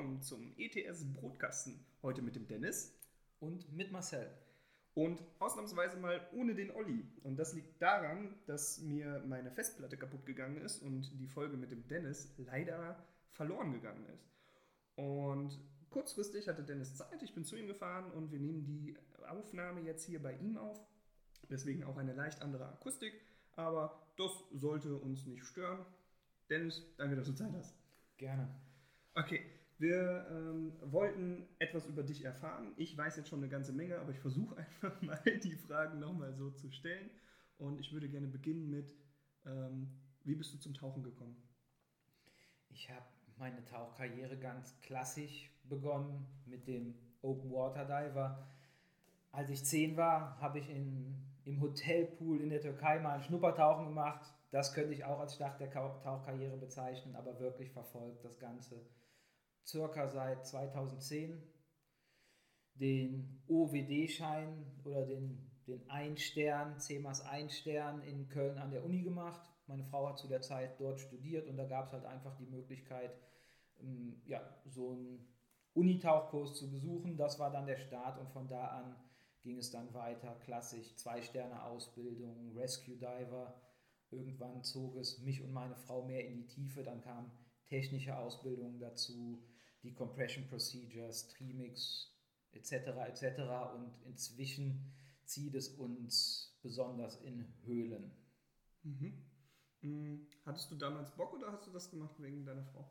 Willkommen zum ETS Brotkasten. Heute mit dem Dennis und mit Marcel. und ausnahmsweise mal ohne den Olli. Und das liegt daran, dass mir meine Festplatte kaputt gegangen ist und die Folge mit dem Dennis leider verloren gegangen ist. Und kurzfristig hatte Dennis Zeit, ich bin zu ihm gefahren und wir nehmen die Aufnahme jetzt hier bei ihm auf. Deswegen auch eine leicht andere Akustik, aber das sollte uns nicht stören. Dennis, danke, dass du Zeit hast. Gerne. Okay, wir ähm, wollten etwas über dich erfahren. Ich weiß jetzt schon eine ganze Menge, aber ich versuche einfach mal die Fragen nochmal so zu stellen. Und ich würde gerne beginnen mit, ähm, wie bist du zum Tauchen gekommen? Ich habe meine Tauchkarriere ganz klassisch begonnen mit dem Open Water Diver. Als ich zehn war, habe ich in, im Hotelpool in der Türkei mal ein Schnuppertauchen gemacht. Das könnte ich auch als Start der Tauchkarriere bezeichnen, aber wirklich verfolgt das Ganze circa seit 2010. Den OWD-Schein oder den, den Ein-Stern, CMAS Ein-Stern in Köln an der Uni gemacht. Meine Frau hat zu der Zeit dort studiert und da gab es halt einfach die Möglichkeit, ähm, ja, so einen Unitauchkurs zu besuchen. Das war dann der Start und von da an ging es dann weiter. Klassisch Zwei-Sterne-Ausbildung, Rescue Diver. Irgendwann zog es mich und meine Frau mehr in die Tiefe. Dann kam technische Ausbildung dazu, die Compression Procedures, Trimix etc. etc. Und inzwischen zieht es uns besonders in Höhlen. Mhm. Mm, Hattest du damals Bock oder hast du das gemacht wegen deiner Frau?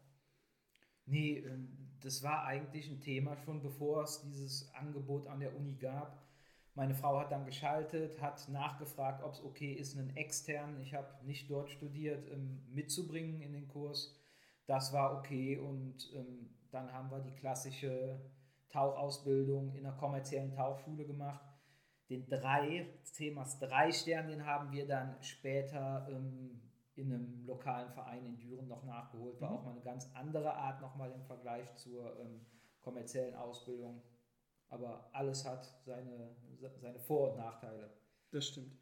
Nee, ähm, das war eigentlich ein Thema schon bevor es dieses Angebot an der Uni gab. Meine Frau hat dann geschaltet, hat nachgefragt, ob es okay ist, einen externen, ich habe nicht dort studiert, ähm, mitzubringen in den Kurs. Das war okay und ähm, dann haben wir die klassische Tauchausbildung in einer kommerziellen Tauchschule gemacht. Den drei, Themas drei Stern, den haben wir dann später ähm, in einem lokalen Verein in Düren noch nachgeholt. War Mhm. auch mal eine ganz andere Art nochmal im Vergleich zur ähm, kommerziellen Ausbildung. Aber alles hat seine, seine Vor- und Nachteile. Das stimmt.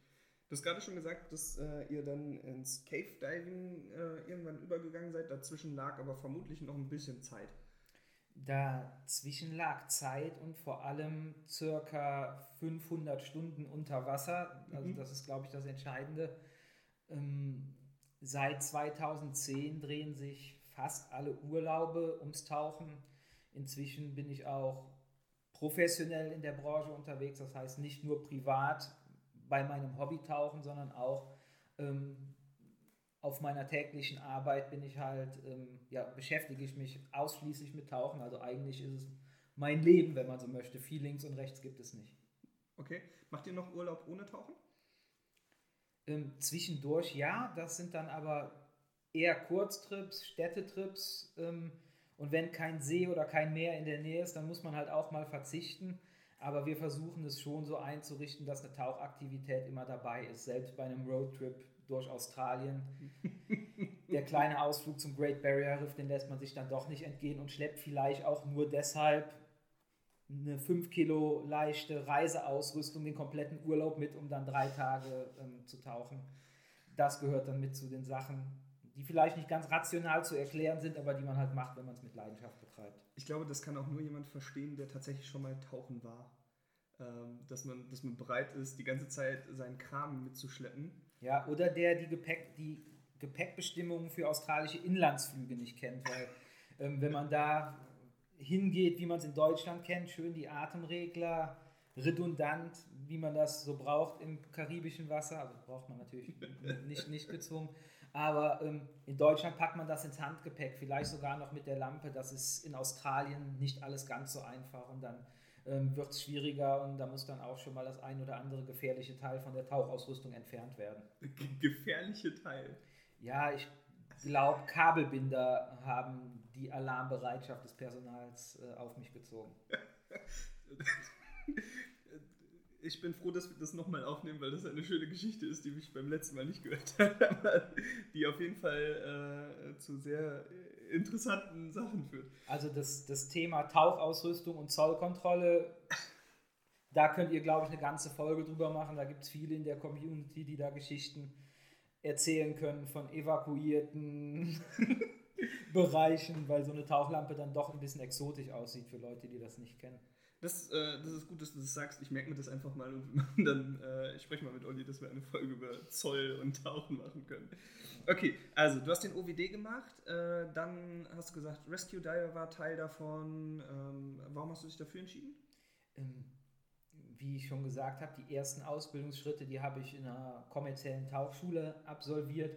Du hast gerade schon gesagt, dass äh, ihr dann ins Cave Diving äh, irgendwann übergegangen seid. Dazwischen lag aber vermutlich noch ein bisschen Zeit. Dazwischen lag Zeit und vor allem circa 500 Stunden unter Wasser. Also Mhm. das ist, glaube ich, das Entscheidende. Ähm, seit 2010 drehen sich fast alle Urlaube ums Tauchen. Inzwischen bin ich auch professionell in der Branche unterwegs, das heißt nicht nur privat bei meinem Hobbytauchen, sondern auch ähm, auf meiner täglichen Arbeit bin ich halt, ähm, ja, beschäftige ich mich ausschließlich mit Tauchen. Also eigentlich ist es mein Leben, wenn man so möchte. Viel links und rechts gibt es nicht. Okay. Macht ihr noch Urlaub ohne Tauchen? Ähm, zwischendurch ja, das sind dann aber eher Kurztrips, Städtetrips. Ähm, und wenn kein See oder kein Meer in der Nähe ist, dann muss man halt auch mal verzichten. Aber wir versuchen es schon so einzurichten, dass eine Tauchaktivität immer dabei ist. Selbst bei einem Roadtrip durch Australien. Der kleine Ausflug zum Great Barrier Reef, den lässt man sich dann doch nicht entgehen und schleppt vielleicht auch nur deshalb eine 5 Kilo leichte Reiseausrüstung, den kompletten Urlaub mit, um dann drei Tage ähm, zu tauchen. Das gehört dann mit zu den Sachen, die vielleicht nicht ganz rational zu erklären sind, aber die man halt macht, wenn man es mit Leidenschaft betreibt. Ich glaube, das kann auch nur jemand verstehen, der tatsächlich schon mal tauchen war. Ähm, dass, man, dass man bereit ist, die ganze Zeit seinen Kram mitzuschleppen. Ja, oder der die, Gepäck, die Gepäckbestimmungen für australische Inlandsflüge nicht kennt, weil ähm, wenn man da hingeht, wie man es in Deutschland kennt, schön die Atemregler, redundant, wie man das so braucht im karibischen Wasser, also braucht man natürlich nicht, nicht gezwungen, aber ähm, in Deutschland packt man das ins Handgepäck, vielleicht sogar noch mit der Lampe, das ist in Australien nicht alles ganz so einfach und dann ähm, wird es schwieriger und da muss dann auch schon mal das ein oder andere gefährliche Teil von der Tauchausrüstung entfernt werden. Gefährliche Teil? Ja, ich glaube, Kabelbinder haben die Alarmbereitschaft des Personals äh, auf mich gezogen. ich bin froh, dass wir das nochmal aufnehmen, weil das eine schöne Geschichte ist, die ich beim letzten Mal nicht gehört habe, die auf jeden Fall äh, zu sehr interessanten Sachen führt. Also das, das Thema Tauchausrüstung und Zollkontrolle, da könnt ihr, glaube ich, eine ganze Folge drüber machen. Da gibt es viele in der Community, die da Geschichten erzählen können von evakuierten Bereichen, weil so eine Tauchlampe dann doch ein bisschen exotisch aussieht für Leute, die das nicht kennen. Das, äh, das ist gut, dass du das sagst. Ich merke mir das einfach mal und dann, äh, ich spreche mal mit Olli, dass wir eine Folge über Zoll und Tauchen machen können. Okay, also du hast den OWD gemacht, äh, dann hast du gesagt, Rescue Diver war Teil davon. Ähm, warum hast du dich dafür entschieden? Ähm, wie ich schon gesagt habe, die ersten Ausbildungsschritte, die habe ich in einer kommerziellen Tauchschule absolviert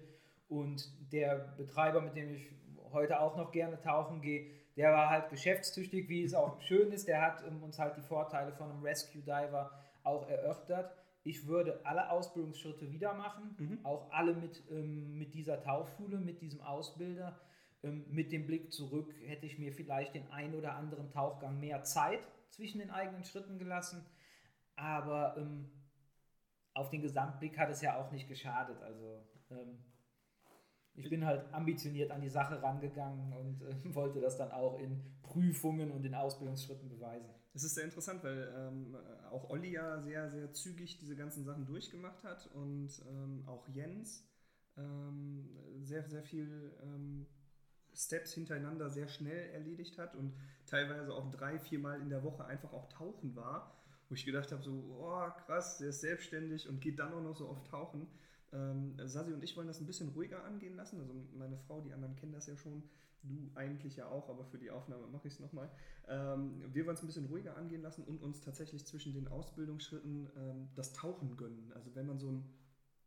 und der Betreiber, mit dem ich heute auch noch gerne tauchen gehe, der war halt geschäftstüchtig, wie es auch schön ist. Der hat um, uns halt die Vorteile von einem Rescue Diver auch erörtert. Ich würde alle Ausbildungsschritte wieder machen, mhm. auch alle mit, ähm, mit dieser Tauchschule, mit diesem Ausbilder. Ähm, mit dem Blick zurück hätte ich mir vielleicht den ein oder anderen Tauchgang mehr Zeit zwischen den eigenen Schritten gelassen. Aber ähm, auf den Gesamtblick hat es ja auch nicht geschadet. Also ähm, ich bin halt ambitioniert an die Sache rangegangen und äh, wollte das dann auch in Prüfungen und in Ausbildungsschritten beweisen. Das ist sehr interessant, weil ähm, auch Olli ja sehr, sehr zügig diese ganzen Sachen durchgemacht hat und ähm, auch Jens ähm, sehr, sehr viel ähm, Steps hintereinander sehr schnell erledigt hat und teilweise auch drei, viermal in der Woche einfach auch tauchen war, wo ich gedacht habe, so, oh krass, der ist selbstständig und geht dann auch noch so oft tauchen. Ähm, Sasi und ich wollen das ein bisschen ruhiger angehen lassen. Also meine Frau, die anderen kennen das ja schon. Du eigentlich ja auch, aber für die Aufnahme mache ich es nochmal. Ähm, wir wollen es ein bisschen ruhiger angehen lassen und uns tatsächlich zwischen den Ausbildungsschritten ähm, das Tauchen gönnen. Also wenn man so ein,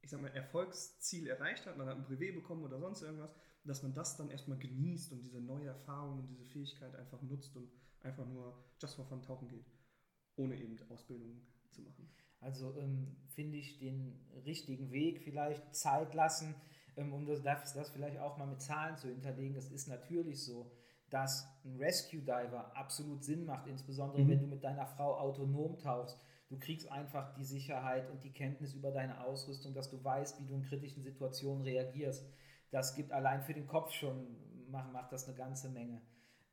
ich sag mal, Erfolgsziel erreicht hat, man hat ein Brevet bekommen oder sonst irgendwas, dass man das dann erstmal genießt und diese neue Erfahrung und diese Fähigkeit einfach nutzt und einfach nur just for fun tauchen geht, ohne eben Ausbildung zu machen. Also ähm, finde ich den richtigen Weg, vielleicht Zeit lassen, ähm, um das, das vielleicht auch mal mit Zahlen zu hinterlegen. Es ist natürlich so, dass ein Rescue Diver absolut Sinn macht, insbesondere mhm. wenn du mit deiner Frau autonom tauchst. Du kriegst einfach die Sicherheit und die Kenntnis über deine Ausrüstung, dass du weißt, wie du in kritischen Situationen reagierst. Das gibt allein für den Kopf schon, macht, macht das eine ganze Menge.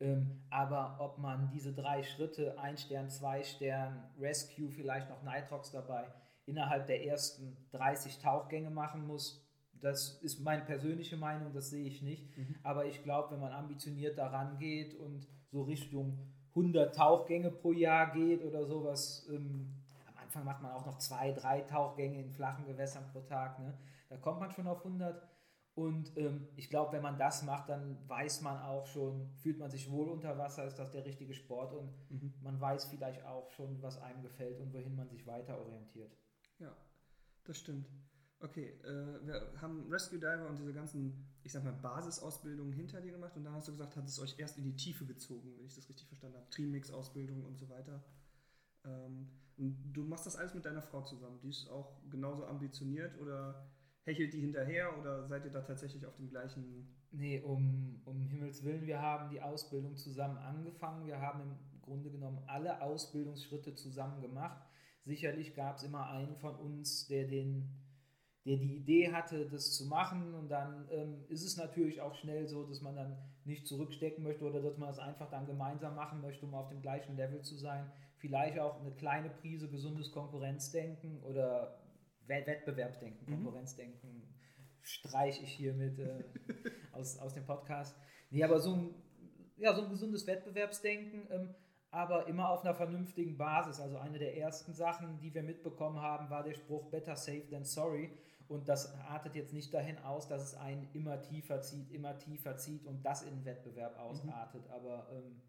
Ähm, aber ob man diese drei Schritte, ein Stern, zwei Stern, Rescue, vielleicht noch Nitrox dabei, innerhalb der ersten 30 Tauchgänge machen muss, das ist meine persönliche Meinung, das sehe ich nicht. Mhm. Aber ich glaube, wenn man ambitioniert daran geht und so Richtung 100 Tauchgänge pro Jahr geht oder sowas, ähm, am Anfang macht man auch noch zwei, drei Tauchgänge in flachen Gewässern pro Tag, ne? da kommt man schon auf 100 und ähm, ich glaube, wenn man das macht, dann weiß man auch schon, fühlt man sich wohl unter Wasser, ist das der richtige Sport und mhm. man weiß vielleicht auch schon, was einem gefällt und wohin man sich weiter orientiert. Ja, das stimmt. Okay, äh, wir haben Rescue Diver und diese ganzen, ich sag mal, Basisausbildungen hinter dir gemacht und dann hast du gesagt, hat es euch erst in die Tiefe gezogen, wenn ich das richtig verstanden habe. Trimix-Ausbildung und so weiter. Ähm, du machst das alles mit deiner Frau zusammen. Die ist auch genauso ambitioniert oder hechelt die hinterher oder seid ihr da tatsächlich auf dem gleichen? Nee, um, um Himmels Willen, wir haben die Ausbildung zusammen angefangen. Wir haben im Grunde genommen alle Ausbildungsschritte zusammen gemacht. Sicherlich gab es immer einen von uns, der den der die Idee hatte, das zu machen. Und dann ähm, ist es natürlich auch schnell so, dass man dann nicht zurückstecken möchte oder dass man es einfach dann gemeinsam machen möchte, um auf dem gleichen Level zu sein. Vielleicht auch eine kleine Prise gesundes Konkurrenzdenken oder Wettbewerbsdenken, mhm. Konkurrenzdenken streiche ich hiermit äh, aus, aus dem Podcast. Nee, aber so ein, ja, so ein gesundes Wettbewerbsdenken, ähm, aber immer auf einer vernünftigen Basis. Also eine der ersten Sachen, die wir mitbekommen haben, war der Spruch Better safe than sorry. Und das artet jetzt nicht dahin aus, dass es einen immer tiefer zieht, immer tiefer zieht und das in Wettbewerb mhm. ausartet. Mhm. Aber ähm,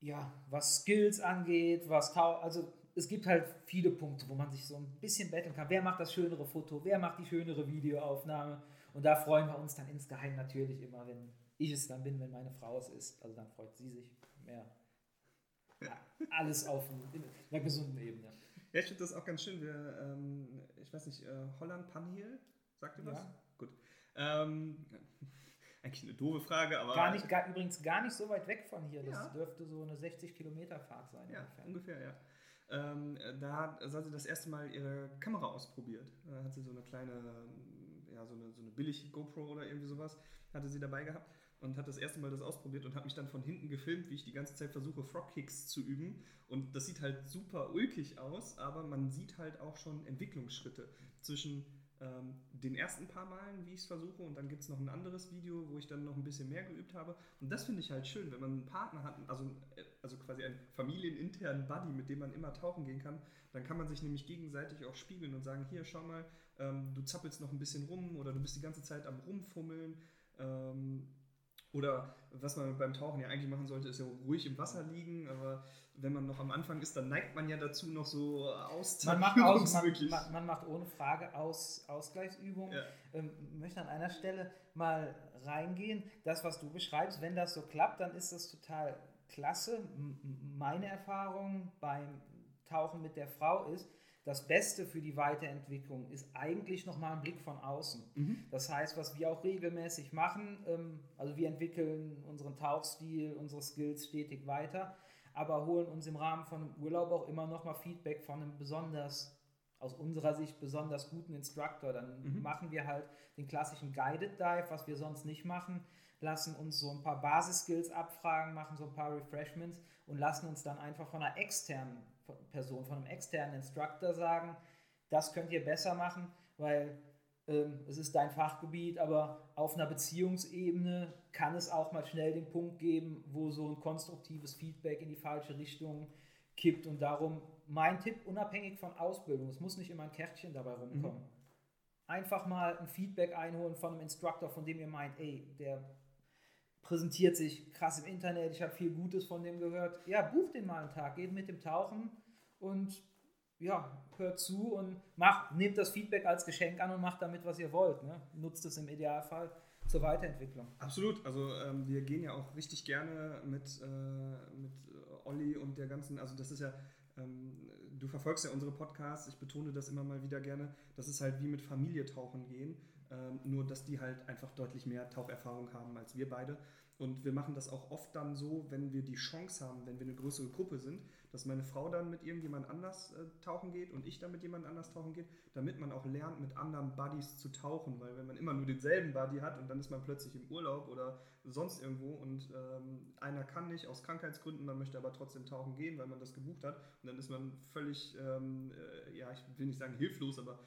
ja, was Skills angeht, was also es gibt halt viele Punkte, wo man sich so ein bisschen betteln kann. Wer macht das schönere Foto? Wer macht die schönere Videoaufnahme? Und da freuen wir uns dann insgeheim natürlich immer, wenn ich es dann bin, wenn meine Frau es ist. Also dann freut sie sich mehr. Ja. alles auf einer gesunden Ebene. Ja, ich finde das auch ganz schön. Wir, ähm, ich weiß nicht, äh, Holland Panhiel, sagt ihr was? Ja. Gut. Ähm, eigentlich eine doofe Frage, aber. Gar nicht, gar, übrigens gar nicht so weit weg von hier. Das Ja. dürfte so eine 60 Kilometer Fahrt sein. Ja, ungefähr. ungefähr, ja. Ähm, da hat, sie das erste Mal ihre Kamera ausprobiert. Da hat sie so eine kleine, ja, so eine, so eine billig GoPro oder irgendwie sowas, hatte sie dabei gehabt und hat das erste Mal das ausprobiert und hat mich dann von hinten gefilmt, wie ich die ganze Zeit versuche, Frog-Kicks zu üben. Und das sieht halt super ulkig aus, aber man sieht halt auch schon Entwicklungsschritte zwischen ähm, den ersten paar Malen, wie ich es versuche, und dann gibt es noch ein anderes Video, wo ich dann noch ein bisschen mehr geübt habe. Und das finde ich halt schön, wenn man einen Partner hat, also, äh, also quasi einen familieninternen Buddy, mit dem man immer tauchen gehen kann, dann kann man sich nämlich gegenseitig auch spiegeln und sagen, hier, schau mal, ähm, du zappelst noch ein bisschen rum oder du bist die ganze Zeit am Rumfummeln. Ähm, oder was man beim Tauchen ja eigentlich machen sollte, ist ja ruhig im Wasser liegen, aber wenn man noch am Anfang ist, dann neigt man ja dazu, noch so Man macht, aus, man, man macht ohne Frage aus, Ausgleichsübungen. Ja. Ähm, möchte an einer Stelle mal reingehen. Das, was du beschreibst, wenn das so klappt, dann ist das total klasse. Meine Erfahrung beim Tauchen mit der Frau ist, das Beste für die Weiterentwicklung ist eigentlich nochmal ein Blick von außen. Mhm. Das heißt, was wir auch regelmäßig machen, ähm, also wir entwickeln unseren Tauchstil, unsere Skills stetig weiter, aber holen uns im Rahmen von einem Urlaub auch immer nochmal Feedback von einem besonders, aus unserer Sicht besonders guten Instructor. Dann Mhm. machen wir halt den klassischen Guided Dive, was wir sonst nicht machen, lassen uns so ein paar Basiskills abfragen, machen so ein paar Refreshments und lassen uns dann einfach von einer externen Person, von einem externen Instructor sagen, das könnt ihr besser machen, weil ähm, es ist dein Fachgebiet, aber auf einer Beziehungsebene kann es auch mal schnell den Punkt geben, wo so ein konstruktives Feedback in die falsche Richtung kippt und darum mein Tipp, unabhängig von Ausbildung, es muss nicht immer ein Kärtchen dabei rumkommen. Einfach mal ein Feedback einholen von einem Instructor, von dem ihr meint, ey, der präsentiert sich krass im Internet, ich habe viel Gutes von dem gehört. Ja, bucht den mal einen Tag, geht mit dem tauchen und ja, hört zu und macht, nehmt das Feedback als Geschenk an und macht damit, was ihr wollt. Ne? Nutzt es im Idealfall zur Weiterentwicklung. Absolut. Also ähm, wir gehen ja auch richtig gerne mit, äh, mit Olli und der ganzen, also das ist ja, ähm, du verfolgst ja unsere Podcasts, ich betone das immer mal wieder gerne, das ist halt wie mit Familie tauchen gehen, ähm, nur dass die halt einfach deutlich mehr Taucherfahrung haben als wir beide. Und wir machen das auch oft dann so, wenn wir die Chance haben, wenn wir eine größere Gruppe sind, dass meine Frau dann mit irgendjemand anders äh, tauchen geht und ich dann mit jemand anders tauchen geht, damit man auch lernt, mit anderen Buddies zu tauchen. Weil wenn man immer nur denselben Buddy hat und dann ist man plötzlich im Urlaub oder sonst irgendwo und ähm, einer kann nicht aus Krankheitsgründen, man möchte aber trotzdem tauchen gehen, weil man das gebucht hat und dann ist man völlig, ähm, äh, ja, ich will nicht sagen hilflos, aber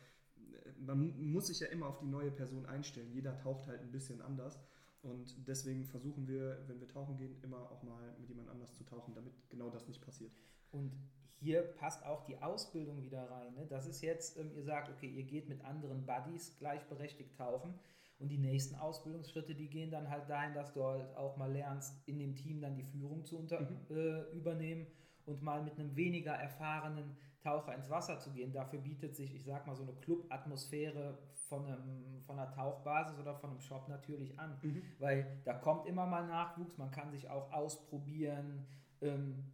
man muss sich ja immer auf die neue Person einstellen. Jeder taucht halt ein bisschen anders. Und deswegen versuchen wir, wenn wir tauchen gehen, immer auch mal mit jemand anders zu tauchen, damit genau das nicht passiert. Und hier passt auch die Ausbildung wieder rein. Ne? Das ist jetzt, ähm, ihr sagt, okay, ihr geht mit anderen Buddies gleichberechtigt tauchen. Und die nächsten Ausbildungsschritte, die gehen dann halt dahin, dass du halt auch mal lernst, in dem Team dann die Führung zu unter, Mhm. äh, übernehmen und mal mit einem weniger erfahrenen Taucher ins Wasser zu gehen. Dafür bietet sich, ich sag mal, so eine Club-Atmosphäre von, einem, von einer Tauchbasis oder von einem Shop natürlich an. Weil da kommt immer mal Nachwuchs, man kann sich auch ausprobieren ähm,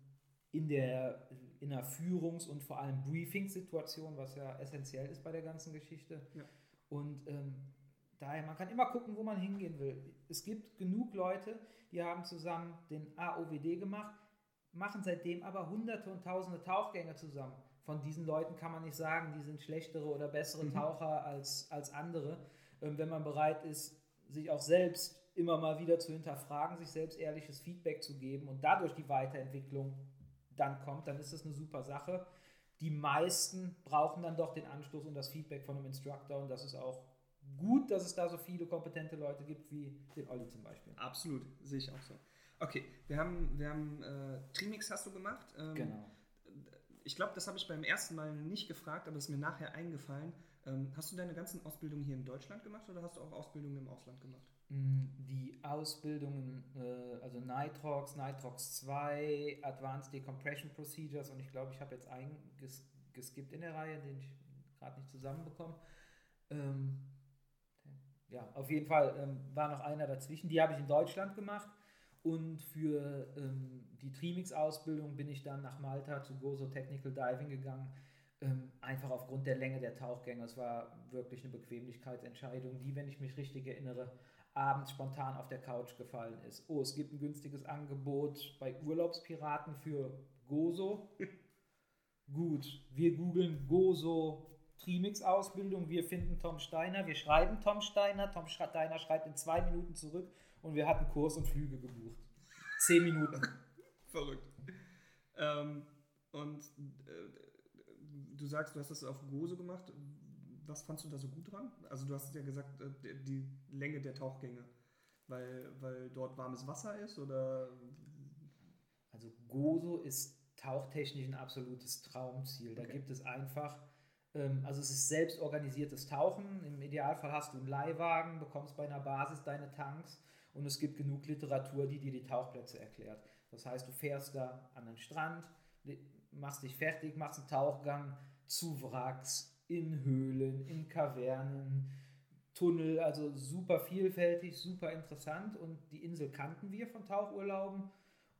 in, der, in der Führungs- und vor allem Briefing-Situation, was ja essentiell ist bei der ganzen Geschichte. Ja. Und ähm, daher, man kann immer gucken, wo man hingehen will. Es gibt genug Leute, die haben zusammen den AOWD gemacht, machen seitdem aber hunderte und tausende Tauchgänge zusammen. Von diesen Leuten kann man nicht sagen, die sind schlechtere oder bessere Mhm. Taucher als, als andere. Ähm, wenn man bereit ist, sich auch selbst immer mal wieder zu hinterfragen, sich selbst ehrliches Feedback zu geben und dadurch die Weiterentwicklung dann kommt, dann ist das eine super Sache. Die meisten brauchen dann doch den Anstoß und das Feedback von einem Instructor und das ist auch gut, dass es da so viele kompetente Leute gibt wie den Olli zum Beispiel. Absolut, sehe ich auch so. Okay, wir haben, wir haben äh, Trimix hast du gemacht. Ähm, Genau. Ich glaube, das habe ich beim ersten Mal nicht gefragt, aber es ist mir nachher eingefallen. Ähm, hast du deine ganzen Ausbildungen hier in Deutschland gemacht oder hast du auch Ausbildungen im Ausland gemacht? Mm, Die Ausbildungen, äh, also Nitrox, Nitrox 2, Advanced Decompression Procedures und ich glaube, ich habe jetzt einen ges geskippt in der Reihe, den ich gerade nicht zusammenbekomme. Ähm, ja, auf jeden Fall ähm, war noch einer dazwischen. Die habe ich in Deutschland gemacht Und für ähm, die Trimix-Ausbildung bin ich dann nach Malta zu Gozo Technical Diving gegangen. Ähm, einfach aufgrund der Länge der Tauchgänge. Es war wirklich eine Bequemlichkeitsentscheidung, die, wenn ich mich richtig erinnere, abends spontan auf der Couch gefallen ist. Oh, es gibt ein günstiges Angebot bei Urlaubspiraten für Gozo. Gut, wir googeln Gozo Trimix-Ausbildung, wir finden Tom Steiner, wir schreiben Tom Steiner, Tom Steiner schreibt in zwei Minuten zurück und wir hatten Kurs und Flüge gebucht. Zehn Minuten. Verrückt. Ähm, und äh, du sagst, du hast das auf Gozo gemacht. Was fandst du da so gut dran? Also du hast ja gesagt, äh, die Länge der Tauchgänge, weil, weil dort warmes Wasser ist oder? Also Gozo ist tauchtechnisch ein absolutes Traumziel. Da okay. gibt es einfach, ähm, also es ist selbst organisiertes Tauchen. Im Idealfall hast du einen Leihwagen, bekommst bei einer Basis deine Tanks und es gibt genug Literatur, die dir die Tauchplätze erklärt. Das heißt, du fährst da an den Strand, machst dich fertig, machst einen Tauchgang zu Wracks, in Höhlen, in Kavernen, Tunnel, also super vielfältig, super interessant und die Insel kannten wir von Tauchurlauben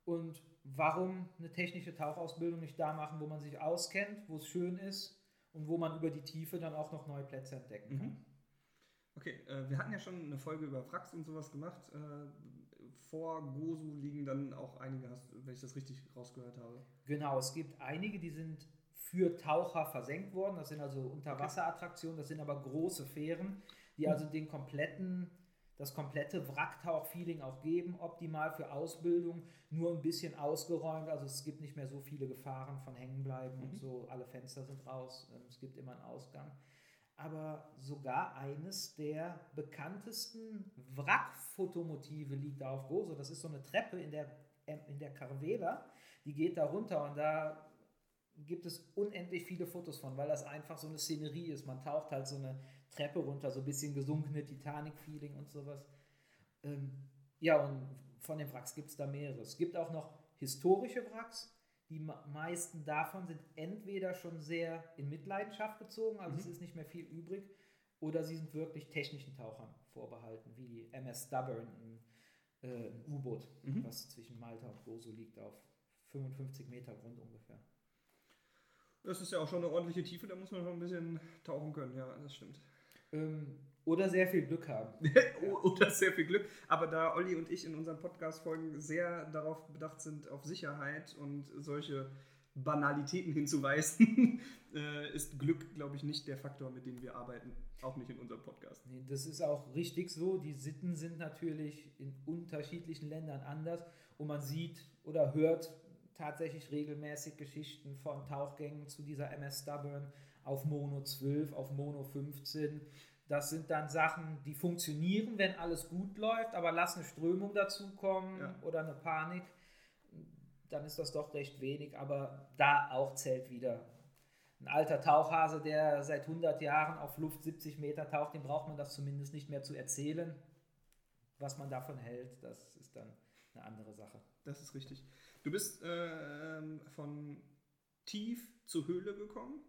und warum eine technische Tauchausbildung nicht da machen, wo man sich auskennt, wo es schön ist und wo man über die Tiefe dann auch noch neue Plätze entdecken kann. Mhm. Okay, äh, wir hatten ja schon eine Folge über Wracks und sowas gemacht. Äh, vor Gosu liegen dann auch einige, wenn ich das richtig rausgehört habe. Genau, es gibt einige, die sind für Taucher versenkt worden. Das sind also Unterwasserattraktionen, das sind aber große Fähren, die also den kompletten das komplette Wracktauch-Feeling auch geben, optimal für Ausbildung, nur ein bisschen ausgeräumt, also es gibt nicht mehr so viele Gefahren von Hängenbleiben mhm. und so, alle Fenster sind raus, ähm, es gibt immer einen Ausgang. Aber sogar eines der bekanntesten Wrackfotomotive liegt da auf Gozo. Das ist so eine Treppe in der, in der Carvela, die geht da runter und da gibt es unendlich viele Fotos von, weil das einfach so eine Szenerie ist. Man taucht halt so eine Treppe runter, so ein bisschen gesunkene Titanic-Feeling und sowas. Ähm, ja, und von den Wracks gibt es da mehrere. Es gibt auch noch historische Wracks. Die meisten davon sind entweder schon sehr in Mitleidenschaft gezogen, also mhm. es ist nicht mehr viel übrig, oder sie sind wirklich technischen Tauchern vorbehalten, wie die MS Stubborn, ein, äh, ein U-Boot, mhm. was zwischen Malta und Gozo liegt, auf 55 Meter Grund ungefähr. Das ist ja auch schon eine ordentliche Tiefe, da muss man schon ein bisschen tauchen können, ja, das stimmt. Ähm, oder sehr viel Glück haben. oder sehr viel Glück. Aber da Olli und ich in unseren Podcast-Folgen sehr darauf bedacht sind, auf Sicherheit und solche Banalitäten hinzuweisen, äh, ist Glück, glaube ich, nicht der Faktor, mit dem wir arbeiten. Auch nicht in unserem Podcast. Nee, das ist auch richtig so. Die Sitten sind natürlich in unterschiedlichen Ländern anders und man sieht oder hört tatsächlich regelmäßig Geschichten von Tauchgängen zu dieser MS Stubborn auf Mono 12, auf Mono 15. Das sind dann Sachen, die funktionieren, wenn alles gut läuft, aber lass eine Strömung dazukommen ja. oder eine Panik, dann ist das doch recht wenig, aber da auch zählt wieder. Ein alter Tauchhase, der seit 100 Jahren auf Luft 70 Meter taucht, dem braucht man das zumindest nicht mehr zu erzählen. Was man davon hält, das ist dann eine andere Sache. Das ist richtig. Du bist äh, von tief zur Höhle gekommen.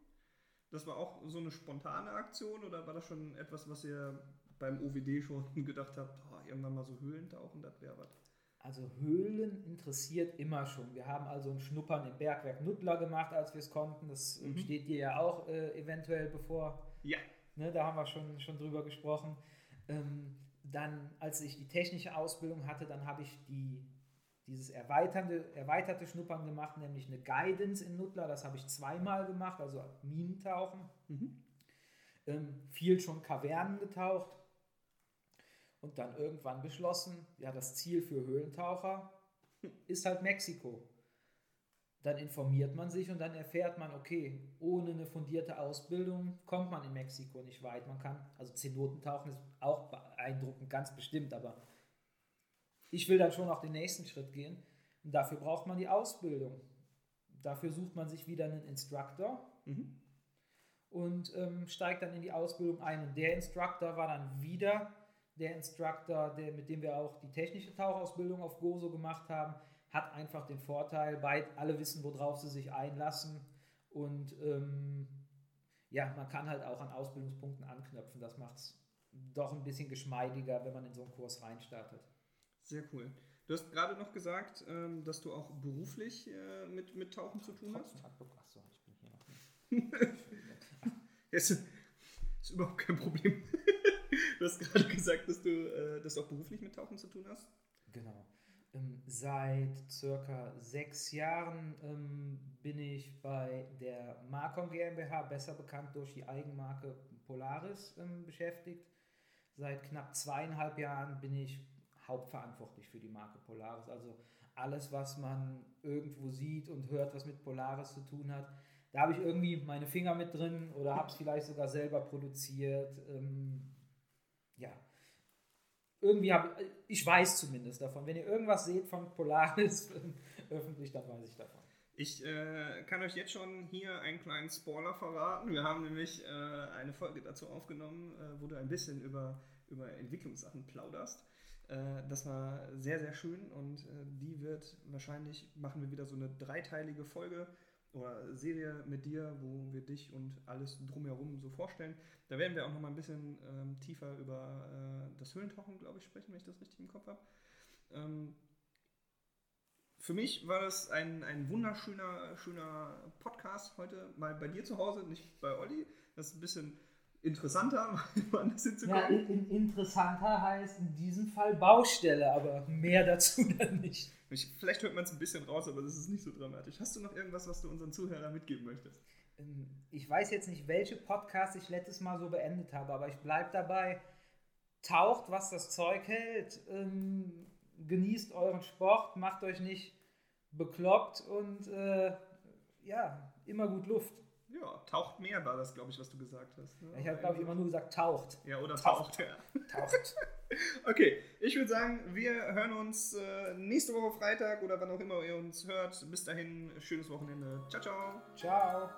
Das war auch so eine spontane Aktion oder war das schon etwas, was ihr beim OWD schon gedacht habt, oh, irgendwann mal so Höhlen tauchen, das wäre was? Also Höhlen interessiert immer schon. Wir haben also ein Schnuppern im Bergwerk Nuttler gemacht, als wir es konnten. Das mhm. steht dir ja auch äh, eventuell bevor. Ja. Ne, da haben wir schon, schon drüber gesprochen. Ähm, dann, als ich die technische Ausbildung hatte, dann habe ich die dieses erweiterte, erweiterte Schnuppern gemacht, nämlich eine Guidance in Nutler. Das habe ich zweimal gemacht, also Minentauchen. Mhm. Ähm, viel schon Kavernen getaucht und dann irgendwann beschlossen, ja, das Ziel für Höhlentaucher ist halt Mexiko. Dann informiert man sich und dann erfährt man, okay, ohne eine fundierte Ausbildung kommt man in Mexiko nicht weit. Man kann, also Zenotentauchen ist auch beeindruckend, ganz bestimmt, aber ich will dann schon auch den nächsten Schritt gehen. Und dafür braucht man die Ausbildung. Dafür sucht man sich wieder einen Instructor mhm. und ähm, steigt dann in die Ausbildung ein. Und der Instructor war dann wieder der Instructor, der, mit dem wir auch die technische Tauchausbildung auf Gozo gemacht haben, hat einfach den Vorteil, beid, alle wissen, worauf sie sich einlassen. Und ähm, ja, man kann halt auch an Ausbildungspunkten anknüpfen. Das macht es doch ein bisschen geschmeidiger, wenn man in so einen Kurs reinstartet. Sehr cool. Du hast gerade noch gesagt, ähm, dass du auch beruflich äh, mit, mit Tauchen zu tun hast. Achso, ich bin hier noch nicht. ist, ist überhaupt kein Problem. du hast gerade gesagt, dass du, äh, dass du auch beruflich mit Tauchen zu tun hast. Genau. Ähm, seit circa sechs Jahren ähm, bin ich bei der Marcom GmbH, besser bekannt durch die Eigenmarke Polaris, beschäftigt. Seit knapp zweieinhalb Jahren bin ich hauptverantwortlich für die Marke Polaris. Also alles, was man irgendwo sieht und hört, was mit Polaris zu tun hat, da habe ich irgendwie meine Finger mit drin oder habe es vielleicht sogar selber produziert. Ähm, ja, irgendwie habe ich, weiß zumindest davon. Wenn ihr irgendwas seht von Polaris öffentlich, dann weiß ich davon. Ich äh, kann euch jetzt schon hier einen kleinen Spoiler verraten. Wir haben nämlich äh, eine Folge dazu aufgenommen, äh, wo du ein bisschen über, über Entwicklungssachen plauderst. Äh, das war sehr, sehr schön und äh, die wird wahrscheinlich, machen wir wieder so eine dreiteilige Folge oder Serie mit dir, wo wir dich und alles drumherum so vorstellen. Da werden wir auch noch mal ein bisschen ähm, tiefer über äh, das Höhlentauchen, glaube ich, sprechen, wenn ich das richtig im Kopf habe. Ähm, für mich war das ein, ein wunderschöner schöner Podcast heute mal bei dir zu Hause, nicht bei Olli. Das ist ein bisschen interessanter, woanders hinzukommen. Ja, in, in interessanter heißt in diesem Fall Baustelle, aber mehr dazu dann nicht. Ich, vielleicht hört man es ein bisschen raus, aber das ist nicht so dramatisch. Hast du noch irgendwas, was du unseren Zuhörern mitgeben möchtest? Ähm, ich weiß jetzt nicht, welche Podcasts ich letztes Mal so beendet habe, aber ich bleibe dabei. Taucht, was das Zeug hält. Ähm, genießt euren Sport, macht euch nicht bekloppt und äh, ja, immer gut Luft. Ja, taucht mehr war das, glaube ich, was du gesagt hast. Ne? Ich habe, glaube ich, immer nur gesagt taucht. Ja, oder taucht. Taucht. Ja. taucht. okay, ich würde sagen, wir hören uns äh, nächste Woche Freitag oder wann auch immer ihr uns hört. Bis dahin, schönes Wochenende. Ciao, ciao. Ciao.